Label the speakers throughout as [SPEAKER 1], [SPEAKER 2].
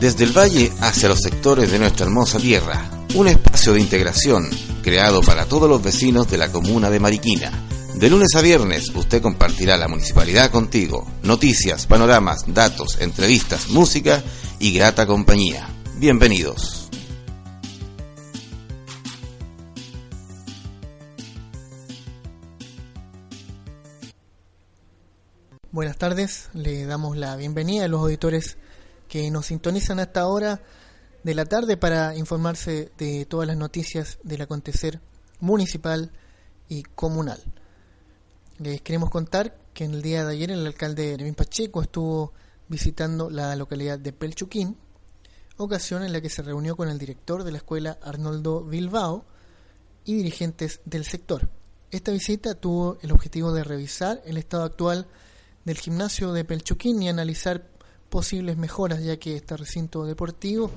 [SPEAKER 1] Desde el valle hacia los sectores de nuestra hermosa tierra, un espacio de integración creado para todos los vecinos de la comuna de Mariquina. De lunes a viernes usted compartirá la municipalidad contigo, noticias, panoramas, datos, entrevistas, música y grata compañía. Bienvenidos.
[SPEAKER 2] Buenas tardes, le damos la bienvenida a los auditores que nos sintonizan a esta hora de la tarde para informarse de todas las noticias del acontecer municipal y comunal. Les queremos contar que en el día de ayer el alcalde Erwin Pacheco estuvo visitando la localidad de Pelchuquín, ocasión en la que se reunió con el director de la escuela Arnoldo Bilbao y dirigentes del sector. Esta visita tuvo el objetivo de revisar el estado actual del gimnasio de Pelchuquín y analizar posibles mejoras, ya que este recinto deportivo,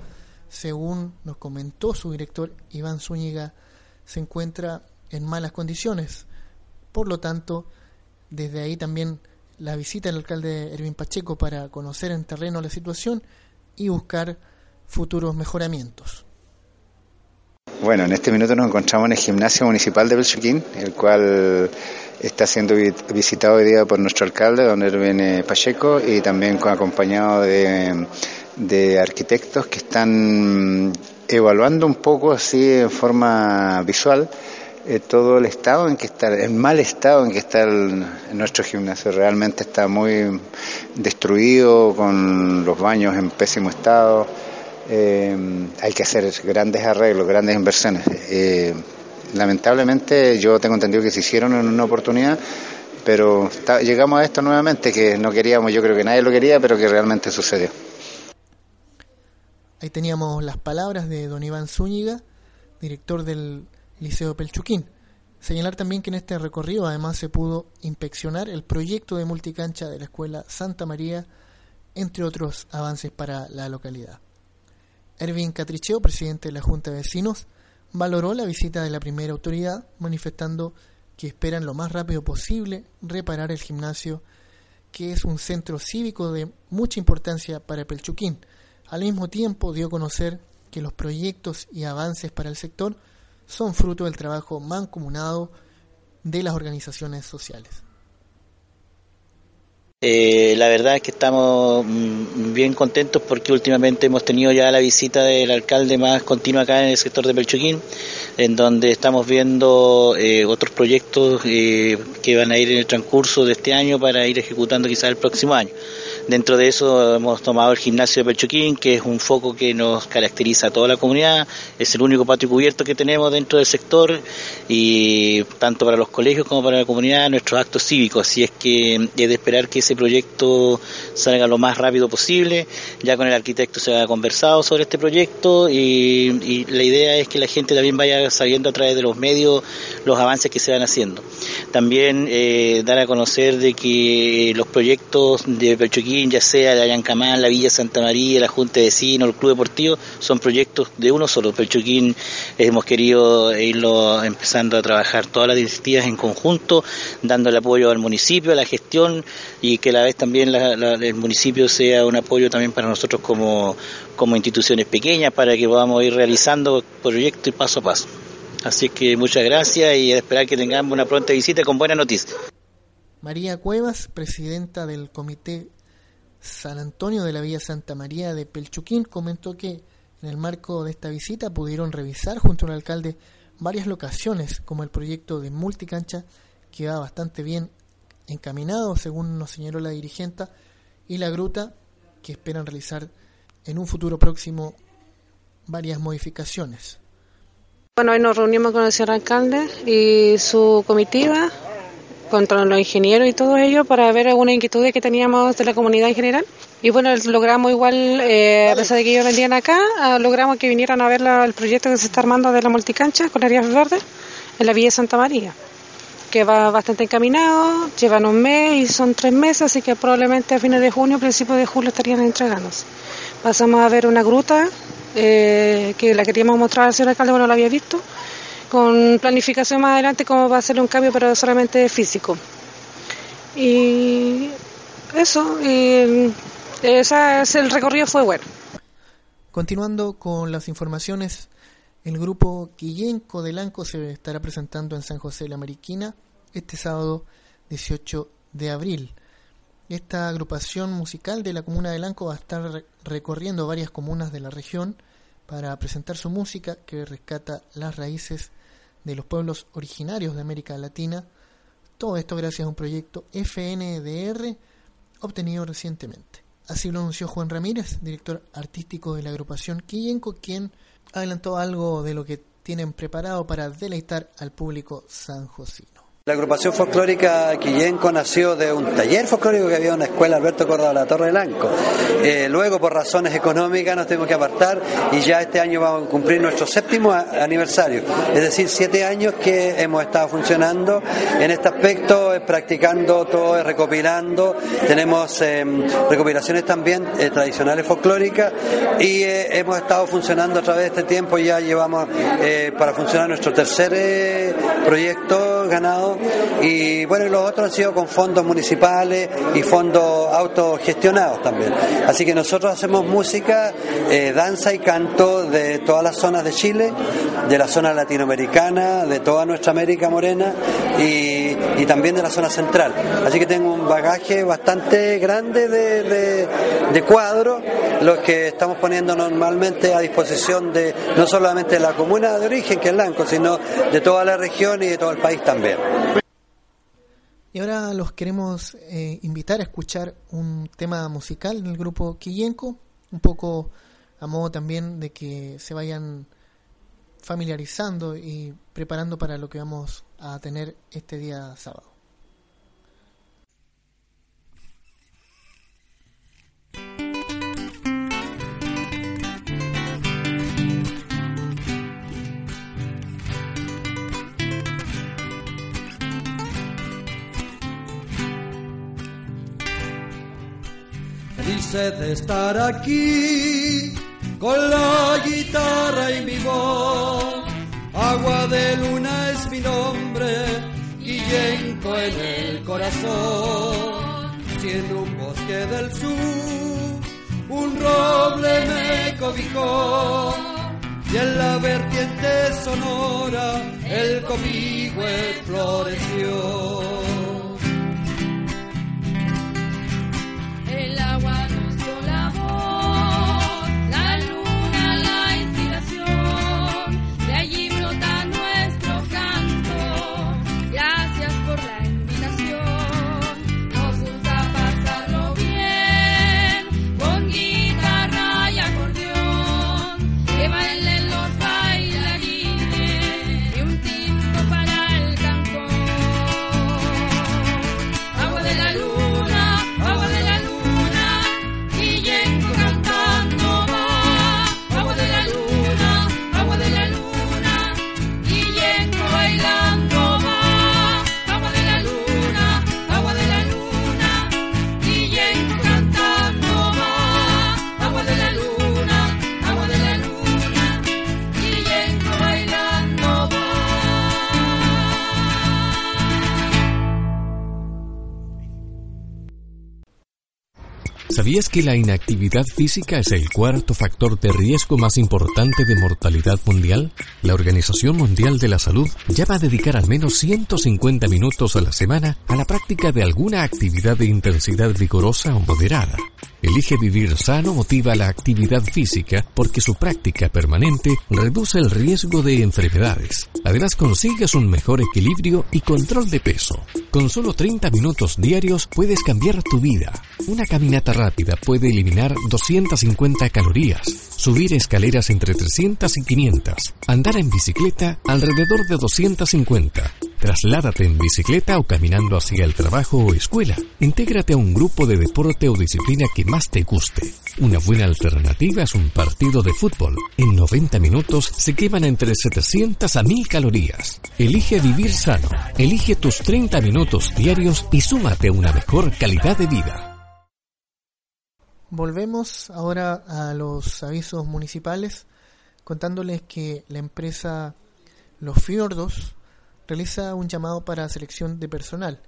[SPEAKER 2] según nos comentó su director Iván Zúñiga, se encuentra en malas condiciones. Por lo tanto, desde ahí también la visita del alcalde Erwin Pacheco para conocer en terreno la situación y buscar futuros mejoramientos.
[SPEAKER 3] Bueno, en este minuto nos encontramos en el gimnasio municipal de Belchuquín, el cual está siendo visitado hoy día por nuestro alcalde, don Erwin Pacheco, y también acompañado de, de arquitectos que están evaluando un poco así en forma visual eh, todo el estado en que está, el mal estado en que está nuestro gimnasio. Realmente está muy destruido, con los baños en pésimo estado. Eh, hay que hacer grandes arreglos, grandes inversiones. Eh, lamentablemente yo tengo entendido que se hicieron en una oportunidad, pero llegamos a esto nuevamente que no queríamos, yo creo que nadie lo quería, pero que realmente sucedió.
[SPEAKER 2] Ahí teníamos las palabras de don Iván Zúñiga, director del Liceo Pelchuquín. Señalar también que en este recorrido además se pudo inspeccionar el proyecto de multicancha de la Escuela Santa María, entre otros avances para la localidad. Erwin Catricheo, presidente de la Junta de Vecinos, valoró la visita de la primera autoridad, manifestando que esperan lo más rápido posible reparar el gimnasio, que es un centro cívico de mucha importancia para Pelchuquín. Al mismo tiempo dio a conocer que los proyectos y avances para el sector son fruto del trabajo mancomunado de las organizaciones sociales.
[SPEAKER 4] Eh, la verdad es que estamos mm, bien contentos porque últimamente hemos tenido ya la visita del alcalde más continua acá en el sector de Pelchoquín, en donde estamos viendo eh, otros proyectos eh, que van a ir en el transcurso de este año para ir ejecutando quizás el próximo año. Dentro de eso hemos tomado el gimnasio de Pelchoquín, que es un foco que nos caracteriza a toda la comunidad, es el único patio cubierto que tenemos dentro del sector y tanto para los colegios como para la comunidad nuestros actos cívicos, así es que es de esperar que ese proyecto salga lo más rápido posible. Ya con el arquitecto se ha conversado sobre este proyecto y, la idea es que la gente también vaya sabiendo a través de los medios los avances que se van haciendo. También eh, dar a conocer de que los proyectos de Ya sea la Yancamán, la Villa Santa María, la Junta de Vecinos, el Club Deportivo, son proyectos de uno solo. Perchoquín hemos querido irlo empezando a trabajar todas las directivas en conjunto, dando el apoyo al municipio, a la gestión y que a la vez también el municipio sea un apoyo también para nosotros como, como instituciones pequeñas para que podamos ir realizando proyectos paso a paso. Así que muchas gracias y esperar que tengamos una pronta visita con buenas noticias.
[SPEAKER 2] María Cuevas, presidenta del Comité San Antonio de la Villa Santa María de Pelchuquín, comentó que en el marco de esta visita pudieron revisar junto al alcalde varias locaciones, como el proyecto de multicancha, que va bastante bien encaminado, según nos señaló la dirigente, y la gruta, que esperan realizar en un futuro próximo varias modificaciones.
[SPEAKER 5] Bueno, hoy nos reunimos con el señor alcalde y su comitiva con los ingenieros y todo ello para ver algunas inquietudes que teníamos de la comunidad en general. Y bueno, logramos igual, eh, a pesar de que ellos vendían acá, ah, logramos que vinieran a ver el proyecto que se está armando de la multicancha con áreas verdes en la Villa Santa María, que va bastante encaminado, llevan un mes y son tres meses, así que probablemente a fines de junio, principios de julio estarían entregándose. Pasamos a ver una gruta eh, que la queríamos mostrar al señor alcalde, bueno, la había visto, con planificación más adelante cómo va a ser un cambio, pero solamente físico. Y eso, y el recorrido fue bueno.
[SPEAKER 2] Continuando con las informaciones, el grupo Quillenco de Lanco se estará presentando en San José de la Mariquina este sábado 18 de abril. Esta agrupación musical de la comuna de Lanco va a estar recorriendo varias comunas de la región para presentar su música que rescata las raíces de los pueblos originarios de América Latina. Todo esto gracias a un proyecto FNDR obtenido recientemente. Así lo anunció Juan Ramírez, director artístico de la agrupación Quillenco, quien adelantó algo de lo que tienen preparado para deleitar al público sanjosino.
[SPEAKER 6] La agrupación folclórica Quillenco nació de un taller folclórico que había en una escuela Alberto Córdoba la Torre Blanco. Eh, luego, por razones económicas, nos tuvimos que apartar y ya este año vamos a cumplir nuestro séptimo aniversario. Es decir, siete años que hemos estado funcionando en este aspecto, eh, practicando todo, eh, recopilando. Tenemos recopilaciones también tradicionales folclóricas y hemos estado funcionando a través de este tiempo. Ya llevamos para funcionar nuestro tercer proyecto ganado y bueno, y los otros han sido con fondos municipales y fondos autogestionados también. Así que nosotros hacemos música, eh, danza y canto de todas las zonas de Chile, de la zona latinoamericana, de toda nuestra América Morena y, y también de la zona central. Así que tengo un bagaje bastante grande de, de, de cuadros, los que estamos poniendo normalmente a disposición de no solamente de la comuna de origen, que es Lanco, sino de toda la región y de todo el país también.
[SPEAKER 2] Y ahora los queremos eh, invitar a escuchar un tema musical del grupo Quillenco, un poco a modo también de que se vayan familiarizando y preparando para lo que vamos a tener este día sábado.
[SPEAKER 7] de estar aquí con la guitarra y mi voz. Agua de luna es mi nombre, Guillenco en el corazón. Siendo un bosque del sur, un roble me cobijó. Y en la vertiente sonora el cobijo floreció.
[SPEAKER 8] ¿Sabías que la inactividad física es el cuarto factor de riesgo más importante de mortalidad mundial? La Organización Mundial de la Salud ya va a dedicar al menos 150 minutos a la semana a la práctica de alguna actividad de intensidad vigorosa o moderada. Elige vivir sano motiva la actividad física porque su práctica permanente reduce el riesgo de enfermedades. Además consigues un mejor equilibrio y control de peso. Con solo 30 minutos diarios puedes cambiar tu vida. Una caminata rápida puede eliminar 250 calorías, subir escaleras entre 300 y 500, andar en bicicleta alrededor de 250 Trasládate en bicicleta o caminando hacia el trabajo o escuela. Intégrate a un grupo de deporte o disciplina que más te guste. Una buena alternativa es un partido de fútbol. En 90 minutos se queman entre 700 a 1000 calorías. Elige vivir sano. Elige tus 30 minutos diarios y súmate a una mejor calidad de vida.
[SPEAKER 2] Volvemos ahora a los avisos municipales contándoles que la empresa Los Fiordos realiza un llamado para selección de personal.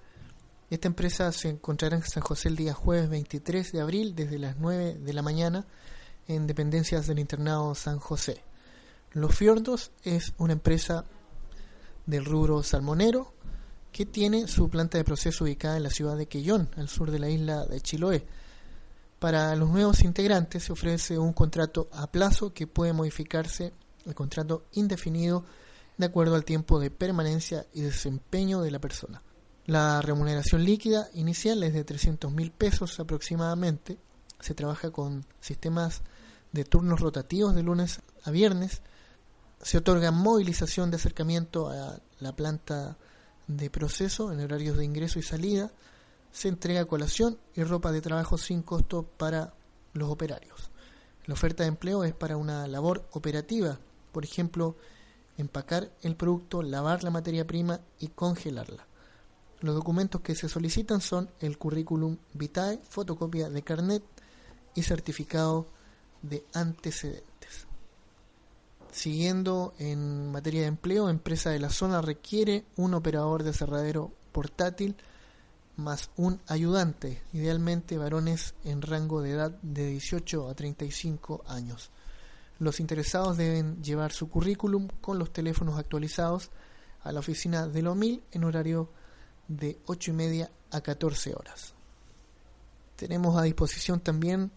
[SPEAKER 2] Esta empresa se encontrará en San José el día jueves 23 de abril desde las 9 de la mañana en dependencias del internado San José. Los Fiordos es una empresa del rubro salmonero que tiene su planta de proceso ubicada en la ciudad de Quellón, al sur de la isla de Chiloé. Para los nuevos integrantes se ofrece un contrato a plazo que puede modificarse el contrato indefinido de acuerdo al tiempo de permanencia y desempeño de la persona. La remuneración líquida inicial es de 300 mil pesos aproximadamente. Se trabaja con sistemas de turnos rotativos de lunes a viernes. Se otorga movilización de acercamiento a la planta de proceso en horarios de ingreso y salida. Se entrega colación y ropa de trabajo sin costo para los operarios. La oferta de empleo es para una labor operativa, por ejemplo, empacar el producto, lavar la materia prima y congelarla. Los documentos que se solicitan son el currículum vitae, fotocopia de carnet y certificado de antecedentes. Siguiendo en materia de empleo, empresa de la zona requiere un operador de cerradero portátil más un ayudante, idealmente varones en rango de edad de 18 a 35 años. Los interesados deben llevar su currículum con los teléfonos actualizados a la oficina de Lomil en horario de 8 y media a 14 horas. Tenemos a disposición también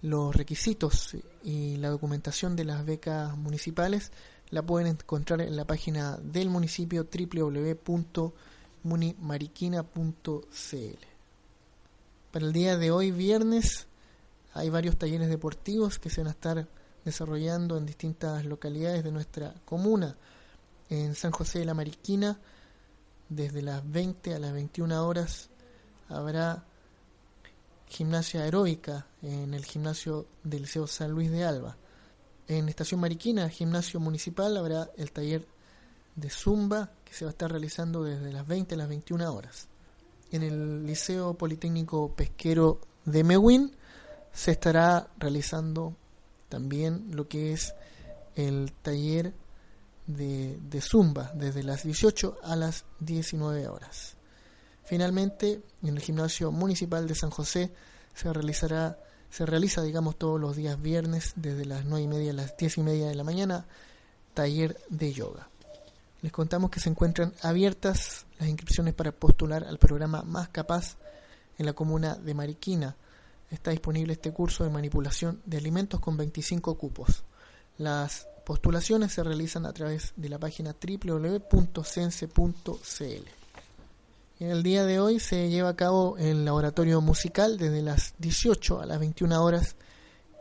[SPEAKER 2] los requisitos y la documentación de las becas municipales. La pueden encontrar en la página del municipio www.munimariquina.cl. Para el día de hoy, viernes, hay varios talleres deportivos que se van a estar desarrollando en distintas localidades de nuestra comuna. En San José de la Mariquina, desde las 20 a las 21 horas, habrá gimnasia aeróbica en el gimnasio del Liceo San Luis de Alba. En Estación Mariquina, gimnasio municipal, habrá el taller de Zumba que se va a estar realizando desde las 20 a las 21 horas. En el Liceo Politécnico Pesquero de Mehuín se estará realizando también lo que es el taller de, de, Zumba desde las 18 a las 19 horas. Finalmente, en el gimnasio municipal de San José se realizará, se realiza, digamos, todos los días viernes desde las 9 y media a las 10 y media de la mañana, taller de yoga. Les contamos que se encuentran abiertas las inscripciones para postular al programa Más Capaz en la comuna de Mariquina está disponible este curso de manipulación de alimentos con 25 cupos. Las postulaciones se realizan a través de la página www.sense.cl. En el día de hoy se lleva a cabo el laboratorio musical desde las 18 a las 21 horas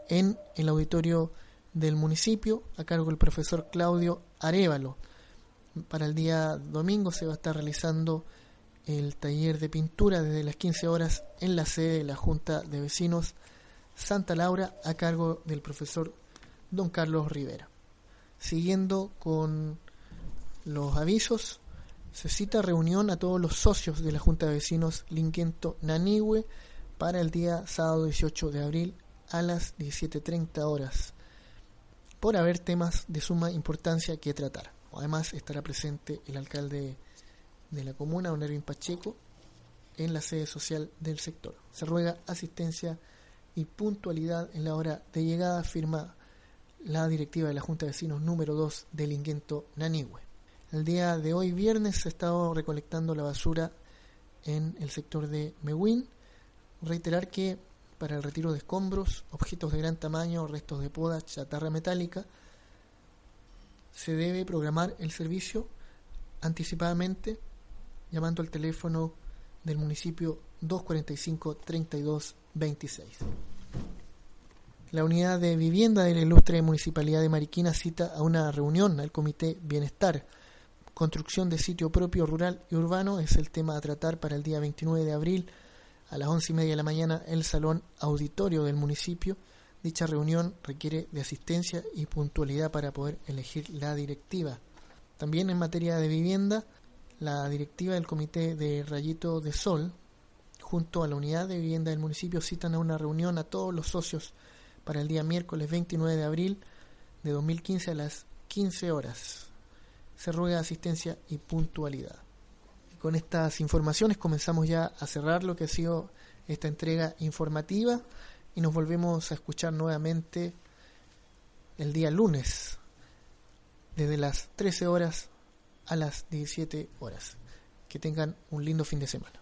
[SPEAKER 2] en el auditorio del municipio a cargo del profesor Claudio Arevalo. Para el día domingo se va a estar realizando el taller de pintura desde las 15 horas en la sede de la Junta de Vecinos Santa Laura a cargo del profesor don Carlos Rivera. Siguiendo con los avisos, se cita reunión a todos los socios de la Junta de Vecinos Linquento Nanigüe para el día sábado 18 de abril a las 17.30 horas por haber temas de suma importancia que tratar. Además estará presente el alcalde de la comuna, don Erwin Pacheco, en la sede social del sector. Se ruega asistencia y puntualidad en la hora de llegada, firma la directiva de la Junta de Vecinos número 2 del Inguento Nanigüe. El día de hoy, viernes, se ha estado recolectando la basura en el sector de Mehuín. Reiterar que para el retiro de escombros, objetos de gran tamaño, restos de poda, chatarra metálica, se debe programar el servicio anticipadamente llamando al teléfono del municipio 245-3226. La unidad de vivienda de la ilustre municipalidad de Mariquina cita a una reunión al Comité Bienestar construcción de sitio propio rural y urbano es el tema a tratar para el día 29 de abril a las once y media de la mañana en el salón auditorio del municipio. Dicha reunión requiere de asistencia y puntualidad para poder elegir la directiva. También en materia de vivienda, la directiva del Comité de Rayito de Sol, junto a la unidad de vivienda del municipio, citan a una reunión a todos los socios para el día miércoles 29 de abril de 2015 a las 15 horas. Se ruega asistencia y puntualidad. Y con estas informaciones comenzamos ya a cerrar lo que ha sido esta entrega informativa y nos volvemos a escuchar nuevamente el día lunes desde las 13 horas a las 17 horas. Que tengan un lindo fin de semana.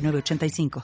[SPEAKER 9] 85